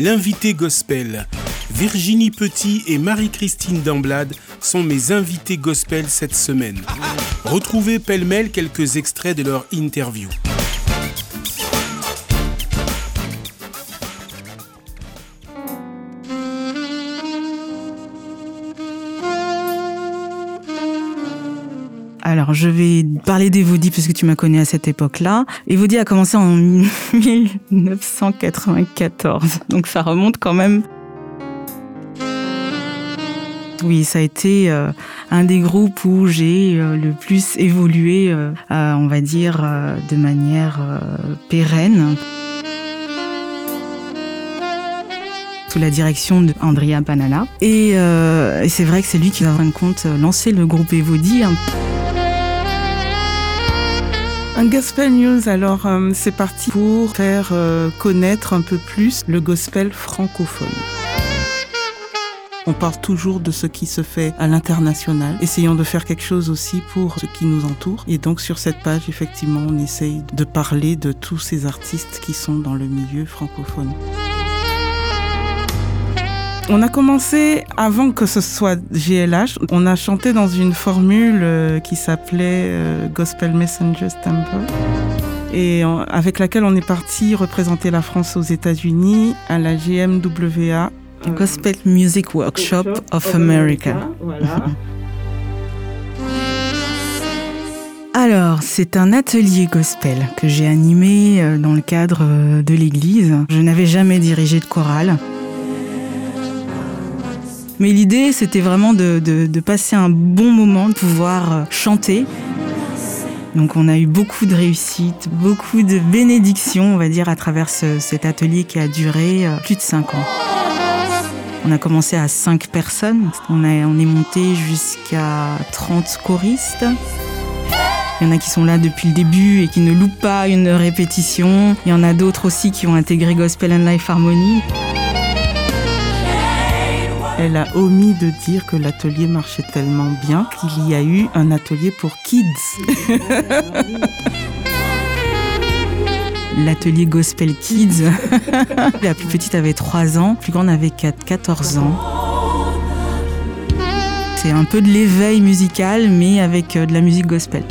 L'invité gospel. Virginie Petit et Marie-Christine Damblade sont mes invités gospel cette semaine. Retrouvez pêle-mêle quelques extraits de leur interview. Alors, je vais parler d'Evoudi puisque tu m'as connu à cette époque-là. Evoudi a commencé en 1994, donc ça remonte quand même. Oui, ça a été euh, un des groupes où j'ai euh, le plus évolué, euh, on va dire, de manière pérenne. sous la direction de Andrea Banana. Et, c'est vrai que c'est lui qui, en fin de compte, lancé le groupe Evoudi. Un Gospel News, alors euh, c'est parti pour faire euh, connaître un peu plus le gospel francophone. On parle toujours de ce qui se fait à l'international. Essayons de faire quelque chose aussi pour ce qui nous entoure. Et donc sur cette page, effectivement, on essaye de parler de tous ces artistes qui sont dans le milieu francophone. On a commencé avant que ce soit GLH. On a chanté dans une formule euh, qui s'appelait euh, Gospel Messengers Temple et avec laquelle on est parti représenter la France aux États-Unis à la GMWA. Gospel Music Workshop, of, America. Alors, c'est un atelier gospel que j'ai animé euh, dans le cadre de l'église. Je n'avais jamais dirigé de chorale. Mais l'idée, c'était vraiment de, passer un bon moment, de pouvoir euh, chanter. Donc on a eu beaucoup de réussites, beaucoup de bénédictions, on va dire, à travers cet atelier qui a duré euh, plus de cinq ans. On a commencé à cinq personnes, on, on est monté jusqu'à 30 choristes. Il y en a qui sont là depuis le début et qui ne loupent pas une répétition. Il y en a d'autres aussi qui ont intégré Gospel and Life Harmony. Elle a omis de dire que l'atelier marchait tellement bien qu'il y a eu un atelier pour kids. L'atelier Gospel Kids. La plus petite avait 3 ans, la plus grande avait 14 ans. C'est un peu de l'éveil musical, mais avec euh, de la musique gospel.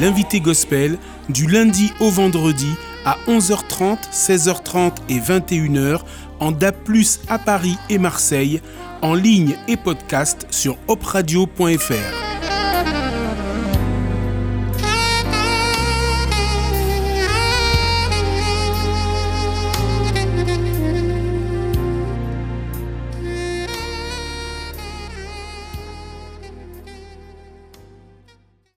L'invité gospel, du lundi au vendredi, à 11h30, 16h30 et 21h en DAP+, à Paris et Marseille, en ligne et podcast sur opradio.fr.